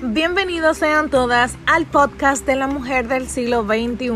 Bienvenidos sean todas al podcast de la mujer del siglo XXI,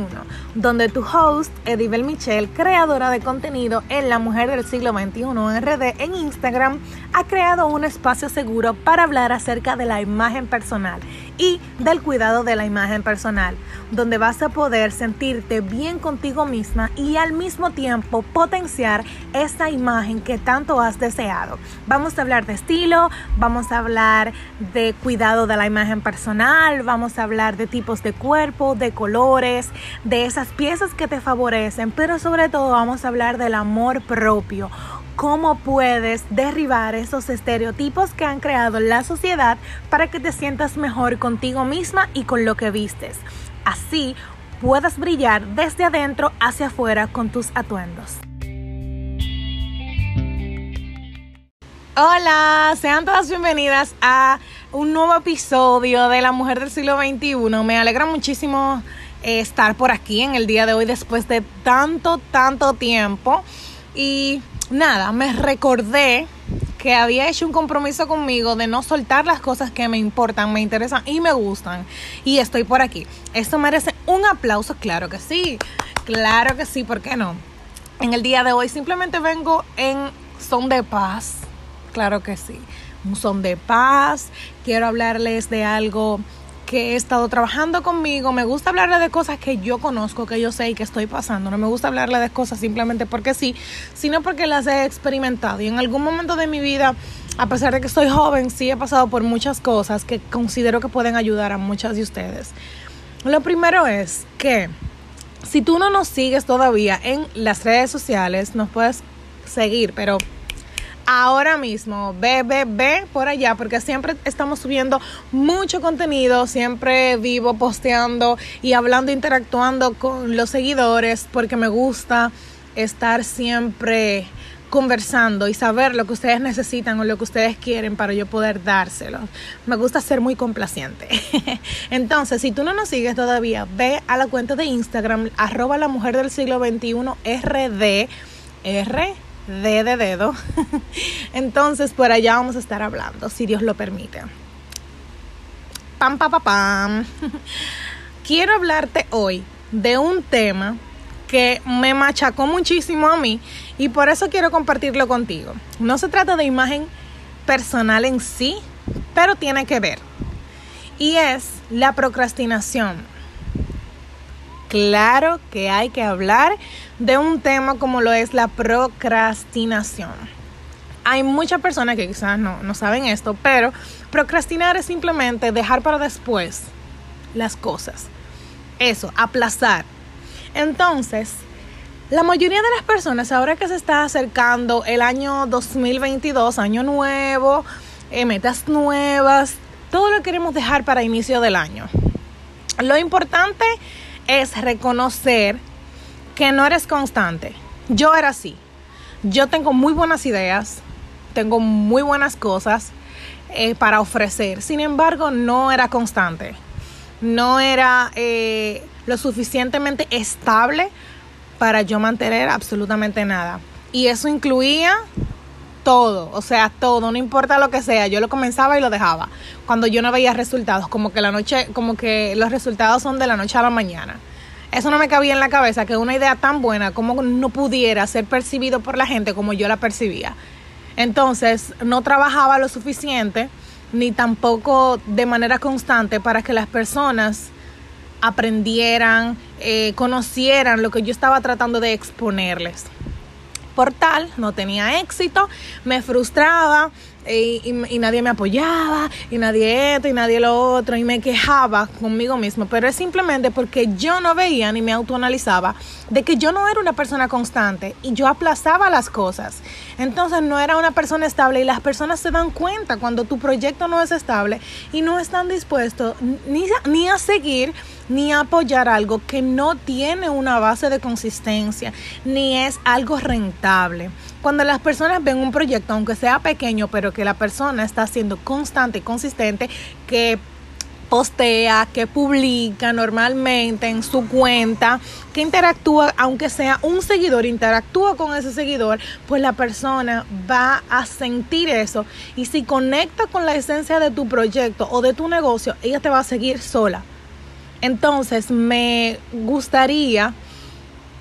donde tu host, Edibel Michelle, creadora de contenido en la mujer del siglo XXI RD en Instagram, ha creado un espacio seguro para hablar acerca de la imagen personal y del cuidado de la imagen personal, donde vas a poder sentirte bien contigo misma y al mismo tiempo potenciar esa imagen que tanto has deseado. Vamos a hablar de estilo, vamos a hablar de cuidado de la imagen personal, vamos a hablar de tipos de cuerpo, de colores, de esas piezas que te favorecen, pero sobre todo vamos a hablar del amor propio cómo puedes derribar esos estereotipos que han creado la sociedad para que te sientas mejor contigo misma y con lo que vistes. Así puedas brillar desde adentro hacia afuera con tus atuendos. Hola, sean todas bienvenidas a un nuevo episodio de La Mujer del Siglo XXI. Me alegra muchísimo eh, estar por aquí en el día de hoy después de tanto, tanto tiempo. Y nada, me recordé que había hecho un compromiso conmigo de no soltar las cosas que me importan, me interesan y me gustan. Y estoy por aquí. Esto merece un aplauso, claro que sí. Claro que sí, ¿por qué no? En el día de hoy simplemente vengo en son de paz. Claro que sí. Un son de paz. Quiero hablarles de algo que he estado trabajando conmigo. Me gusta hablarle de cosas que yo conozco, que yo sé y que estoy pasando. No me gusta hablarle de cosas simplemente porque sí, sino porque las he experimentado. Y en algún momento de mi vida, a pesar de que soy joven, sí he pasado por muchas cosas que considero que pueden ayudar a muchas de ustedes. Lo primero es que si tú no nos sigues todavía en las redes sociales, nos puedes seguir, pero ahora mismo. Ve, ve, ve por allá porque siempre estamos subiendo mucho contenido, siempre vivo posteando y hablando, interactuando con los seguidores porque me gusta estar siempre conversando y saber lo que ustedes necesitan o lo que ustedes quieren para yo poder dárselo. Me gusta ser muy complaciente. Entonces, si tú no nos sigues todavía, ve a la cuenta de Instagram, arroba la mujer del siglo XXI, RD, de de dedo. Entonces, por allá vamos a estar hablando, si Dios lo permite. Pam, pam, pam, pam. Quiero hablarte hoy de un tema que me machacó muchísimo a mí y por eso quiero compartirlo contigo. No se trata de imagen personal en sí, pero tiene que ver. Y es la procrastinación claro que hay que hablar de un tema como lo es la procrastinación. Hay muchas personas que quizás no, no saben esto, pero procrastinar es simplemente dejar para después las cosas. Eso, aplazar. Entonces, la mayoría de las personas, ahora que se está acercando el año 2022, año nuevo, eh, metas nuevas, todo lo queremos dejar para inicio del año. Lo importante es reconocer que no eres constante. Yo era así. Yo tengo muy buenas ideas, tengo muy buenas cosas eh, para ofrecer. Sin embargo, no era constante. No era eh, lo suficientemente estable para yo mantener absolutamente nada. Y eso incluía todo, o sea, todo, no importa lo que sea, yo lo comenzaba y lo dejaba. Cuando yo no veía resultados, como que la noche, como que los resultados son de la noche a la mañana. Eso no me cabía en la cabeza que una idea tan buena como no pudiera ser percibido por la gente como yo la percibía. Entonces, no trabajaba lo suficiente ni tampoco de manera constante para que las personas aprendieran, eh, conocieran lo que yo estaba tratando de exponerles por tal, no tenía éxito, me frustraba y, y, nadie me apoyaba y nadie esto y nadie lo otro y me quejaba conmigo mismo, pero es simplemente porque yo no veía ni me autoanalizaba de que yo no era una persona constante y yo aplazaba las cosas. Entonces no era una persona estable y las personas se dan cuenta cuando tu proyecto no es estable y no están dispuestos ni, ni a seguir ni apoyar algo que no tiene una base de consistencia, ni es algo rentable. Cuando las personas ven un proyecto, aunque sea pequeño, pero que la persona está siendo constante y consistente, que postea, que publica normalmente en su cuenta, que interactúa, aunque sea un seguidor, interactúa con ese seguidor, pues la persona va a sentir eso. Y si conecta con la esencia de tu proyecto o de tu negocio, ella te va a seguir sola. Entonces, me gustaría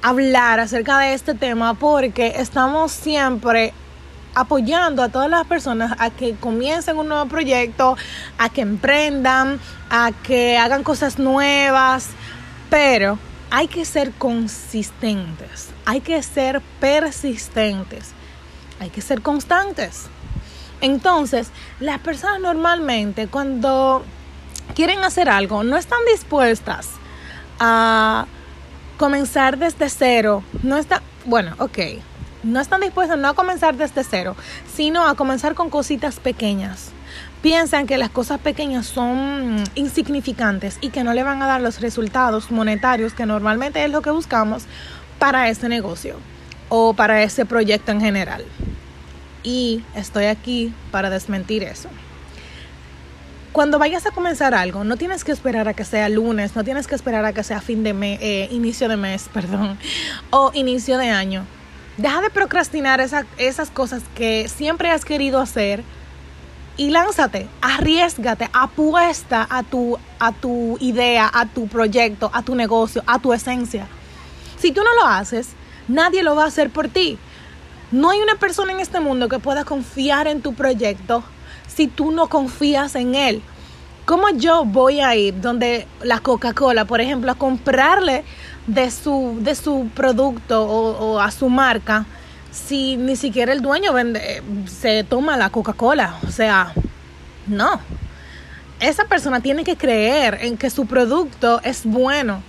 hablar acerca de este tema porque estamos siempre apoyando a todas las personas a que comiencen un nuevo proyecto, a que emprendan, a que hagan cosas nuevas, pero hay que ser consistentes, hay que ser persistentes, hay que ser constantes. Entonces, las personas normalmente cuando quieren hacer algo no están dispuestas a comenzar desde cero, no está, bueno, ok, no están dispuestos no a comenzar desde cero, sino a comenzar con cositas pequeñas. Piensan que las cosas pequeñas son insignificantes y que no le van a dar los resultados monetarios que normalmente es lo que buscamos para ese negocio o para ese proyecto en general. Y estoy aquí para desmentir eso. Cuando vayas a comenzar algo, no tienes que esperar a que sea lunes, no tienes que esperar a que sea fin de mes, eh, inicio de mes, perdón, o inicio de año Deja de procrastinar esas cosas que siempre has querido hacer y lánzate, arriesgate, apuesta a tu, a tu idea, a tu proyecto, a tu negocio, a tu esencia. Si tú no lo haces, nadie lo va a hacer por ti. No hay una persona en este mundo que pueda confiar en tu proyecto si tú no confías en él. ¿Cómo yo voy a ir donde la Coca-Cola, por ejemplo, a comprarle de su, de su producto o, a su marca si ni siquiera el dueño se toma la Coca-Cola. O sea, no. Esa persona tiene que creer en que su producto es bueno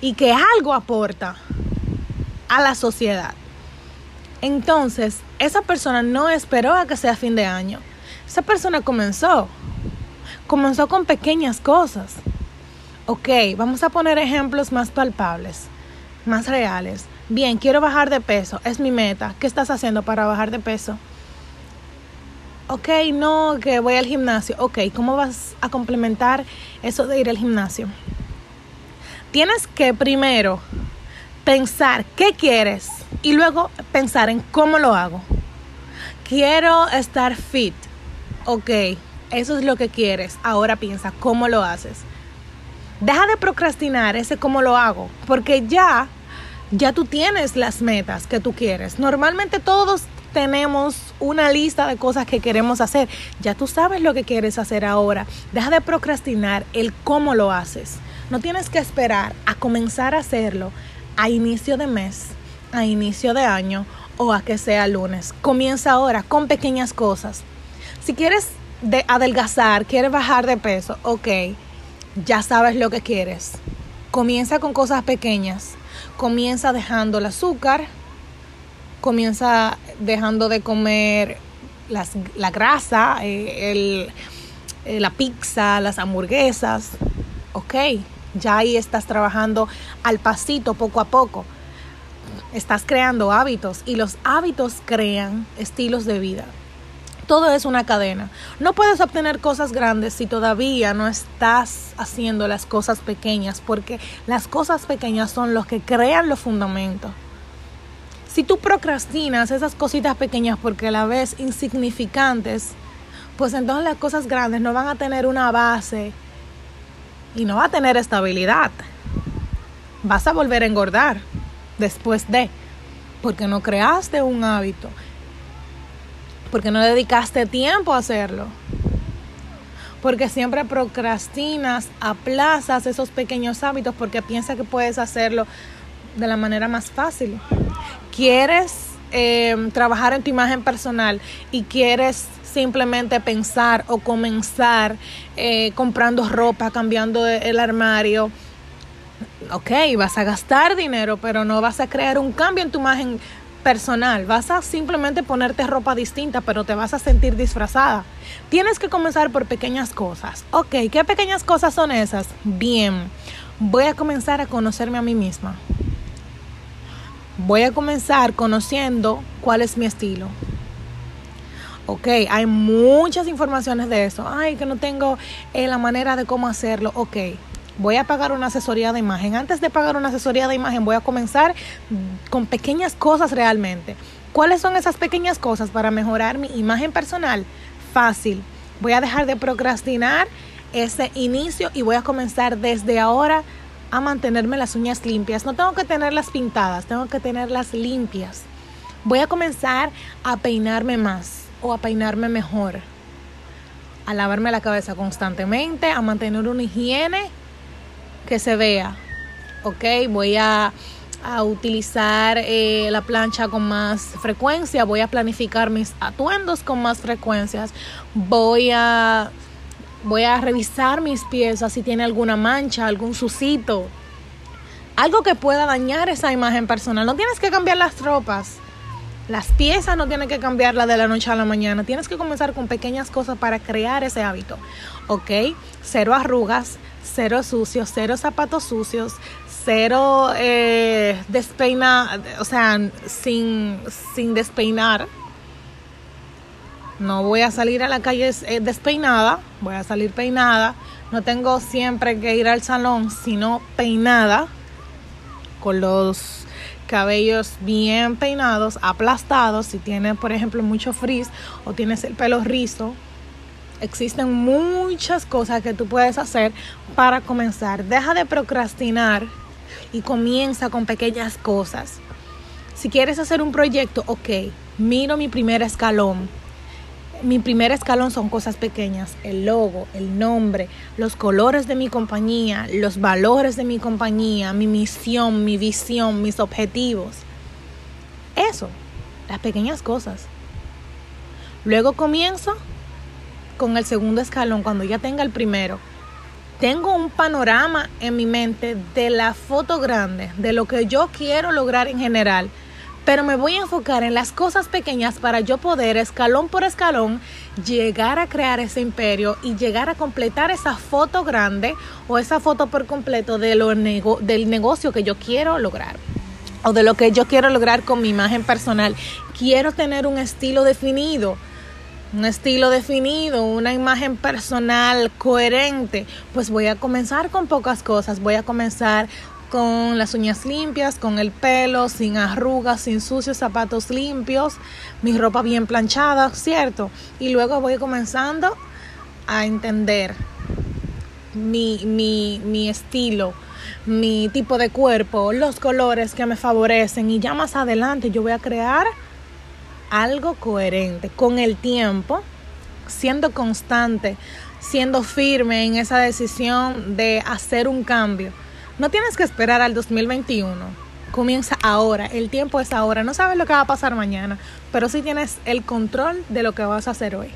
y que algo aporta a la sociedad. Entonces, esa persona no esperó a que sea fin de año. Esa persona comenzó. Comenzó con pequeñas cosas. Ok, vamos a poner ejemplos más palpables, más reales. Bien, quiero bajar de peso, es mi meta. ¿Qué estás haciendo para bajar de peso? Ok, no, que voy al gimnasio. Ok, ¿cómo vas a complementar eso de ir al gimnasio? Tienes que primero pensar qué quieres y luego pensar en cómo lo hago. Quiero estar fit. Ok, eso es lo que quieres. Ahora piensa cómo lo haces. Deja de procrastinar ese cómo lo hago, porque ya, ya tú tienes las metas que tú quieres. Normalmente todos tenemos una lista de cosas que queremos hacer. Ya tú sabes lo que quieres hacer ahora. Deja de procrastinar el cómo lo haces. No tienes que esperar a comenzar a hacerlo a inicio de mes, a inicio de año o a que sea lunes. Comienza ahora con pequeñas cosas. Si quieres de adelgazar, quieres bajar de peso, ok ya sabes lo que quieres. Comienza con cosas pequeñas. Comienza dejando el azúcar. Comienza dejando de comer la grasa, eh, eh, la pizza, las hamburguesas. Ok, ya ahí estás trabajando al pasito, poco a poco. Estás creando hábitos y los hábitos crean estilos de vida todo es una cadena. No puedes obtener cosas grandes si todavía no estás haciendo las cosas pequeñas, porque las cosas pequeñas son los que crean los fundamentos. Si tú procrastinas esas cositas pequeñas porque la ves insignificantes, pues entonces las cosas grandes no van a tener una base y no va a tener estabilidad. Vas a volver a engordar después de, porque no creaste un hábito porque no dedicaste tiempo a hacerlo. Porque siempre procrastinas, aplazas esos pequeños hábitos porque piensas que puedes hacerlo de la manera más fácil. Quieres eh, trabajar en tu imagen personal y quieres simplemente pensar o comenzar eh, comprando ropa, cambiando el armario. Ok, vas a gastar dinero, pero no vas a crear un cambio en tu imagen personal. Vas a simplemente ponerte ropa distinta, pero te vas a sentir disfrazada. Tienes que comenzar por pequeñas cosas. Ok, ¿qué pequeñas cosas son esas? Bien, voy a comenzar a conocerme a mí misma. Voy a comenzar conociendo cuál es mi estilo. Ok, hay muchas informaciones de eso. Ay, que no tengo eh, la manera de cómo hacerlo. Ok, voy a pagar una asesoría de imagen. Antes de pagar una asesoría de imagen, voy a comenzar con pequeñas cosas realmente. ¿Cuáles son esas pequeñas cosas para mejorar mi imagen personal? Fácil. Voy a dejar de procrastinar ese inicio y voy a comenzar desde ahora a mantenerme las uñas limpias. No tengo que tenerlas pintadas, tengo que tenerlas limpias. Voy a comenzar a peinarme más o a peinarme mejor, a lavarme la cabeza constantemente, a mantener una higiene que se vea. Ok, voy a, utilizar eh, la plancha con más frecuencia, voy a planificar mis atuendos con más frecuencias, voy a, voy a revisar mis piezas si tiene alguna mancha, algún sucito, algo que pueda dañar esa imagen personal. No tienes que cambiar las ropas las piezas no tienen que cambiarla de la noche a la mañana. Tienes que comenzar con pequeñas cosas para crear ese hábito. ¿Ok? Cero arrugas, cero sucios, cero zapatos sucios, cero eh, o sea, sin, sin despeinar. No voy a salir a la calle eh, despeinada, voy a salir peinada. No tengo siempre que ir al salón, sino peinada con los cabellos bien peinados, aplastados, si tienes por ejemplo mucho frizz o tienes el pelo rizo, existen muchas cosas que tú puedes hacer para comenzar. Deja de procrastinar y comienza con pequeñas cosas. Si quieres hacer un proyecto, ok, miro mi primer escalón mi primer escalón son cosas pequeñas, el logo, el nombre, los colores de mi compañía, los valores de mi compañía, mi misión, mi visión, mis objetivos. Eso, las pequeñas cosas. Luego comienzo con el segundo escalón, cuando ya tenga el primero. Tengo un panorama en mi mente de la foto grande, de lo que yo quiero lograr en general pero me voy a enfocar en las cosas pequeñas para yo poder escalón por escalón llegar a crear ese imperio y llegar a completar esa foto grande o esa foto por completo de lo del negocio que yo quiero lograr o de lo que yo quiero lograr con mi imagen personal. Quiero tener un estilo definido un estilo definido, una imagen personal coherente, pues voy a comenzar con pocas cosas. Voy a comenzar con las uñas limpias, con el pelo, sin arrugas, sin sucios, zapatos limpios, mi ropa bien planchada, ¿cierto? Y luego voy comenzando a entender mi, mi, mi estilo, mi tipo de cuerpo, los colores que me favorecen y ya más adelante yo voy a crear algo coherente con el tiempo, siendo constante, siendo firme en esa decisión de hacer un cambio no tienes que esperar al 2021. Comienza ahora, el tiempo es ahora. No sabes lo que va a pasar mañana, pero sí tienes el control de lo que vas a hacer hoy.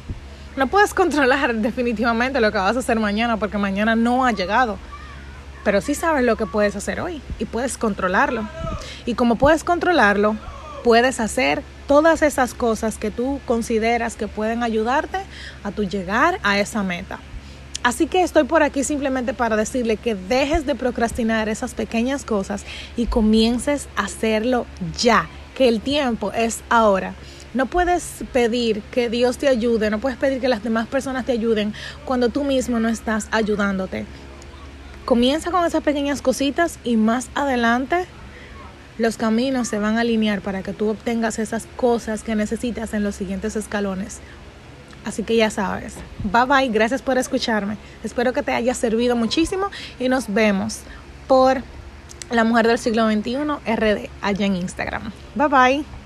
No puedes controlar definitivamente lo que vas a hacer mañana porque mañana no ha llegado. Pero sí sabes lo que puedes hacer hoy y puedes controlarlo. Y como puedes controlarlo, puedes hacer todas esas cosas que tú consideras que pueden ayudarte a tu llegar a esa meta. Así que estoy por aquí simplemente para decirle que dejes de procrastinar esas pequeñas cosas y comiences a hacerlo ya, que el tiempo es ahora. No puedes pedir que Dios te ayude, no puedes pedir que las demás personas te ayuden cuando tú mismo no estás ayudándote. Comienza con esas pequeñas cositas y más adelante los caminos se van a alinear para que tú obtengas esas cosas que necesitas en los siguientes escalones. Así que ya sabes. Bye bye, gracias por escucharme. Espero que te haya servido muchísimo y nos vemos por La Mujer del Siglo XXI RD allá en Instagram. Bye bye.